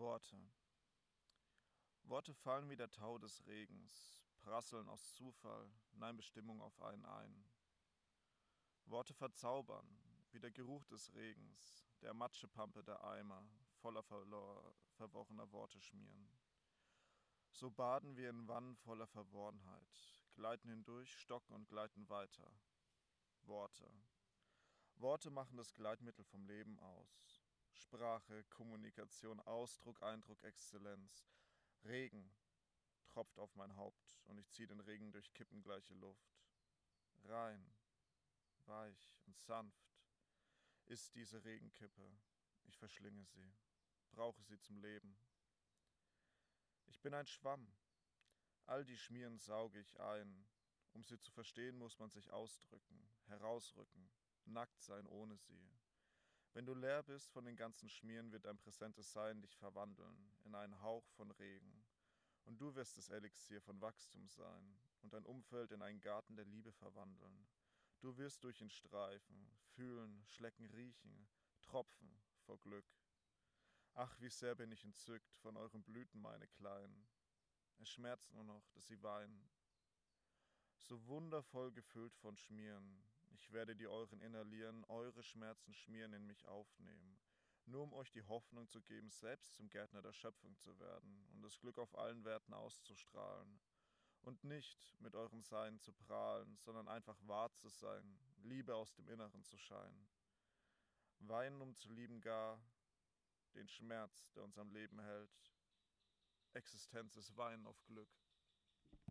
Worte. Worte fallen wie der Tau des Regens, prasseln aus Zufall, nein Bestimmung auf einen ein. Worte verzaubern, wie der Geruch des Regens, der Matschepampe der Eimer, voller verlor, verworrener Worte schmieren. So baden wir in Wannen voller Verworrenheit, gleiten hindurch, stocken und gleiten weiter. Worte. Worte machen das Gleitmittel vom Leben aus. Sprache, Kommunikation, Ausdruck, Eindruck, Exzellenz. Regen tropft auf mein Haupt und ich ziehe den Regen durch kippengleiche Luft. Rein, weich und sanft ist diese Regenkippe. Ich verschlinge sie, brauche sie zum Leben. Ich bin ein Schwamm. All die Schmieren sauge ich ein. Um sie zu verstehen, muss man sich ausdrücken, herausrücken, nackt sein ohne sie. Wenn du leer bist von den ganzen Schmieren, wird dein präsentes Sein dich verwandeln in einen Hauch von Regen. Und du wirst das Elixier von Wachstum sein und dein Umfeld in einen Garten der Liebe verwandeln. Du wirst durch ihn streifen, fühlen, schlecken, riechen, tropfen vor Glück. Ach, wie sehr bin ich entzückt von euren Blüten, meine Kleinen. Es schmerzt nur noch, dass sie weinen. So wundervoll gefüllt von Schmieren, ich werde die euren inhalieren, eure Schmerzen schmieren, in mich aufnehmen, nur um euch die Hoffnung zu geben, selbst zum Gärtner der Schöpfung zu werden und das Glück auf allen Werten auszustrahlen. Und nicht mit eurem Sein zu prahlen, sondern einfach wahr zu sein, Liebe aus dem Inneren zu scheinen. Weinen, um zu lieben gar den Schmerz, der uns am Leben hält. Existenz ist Weinen auf Glück.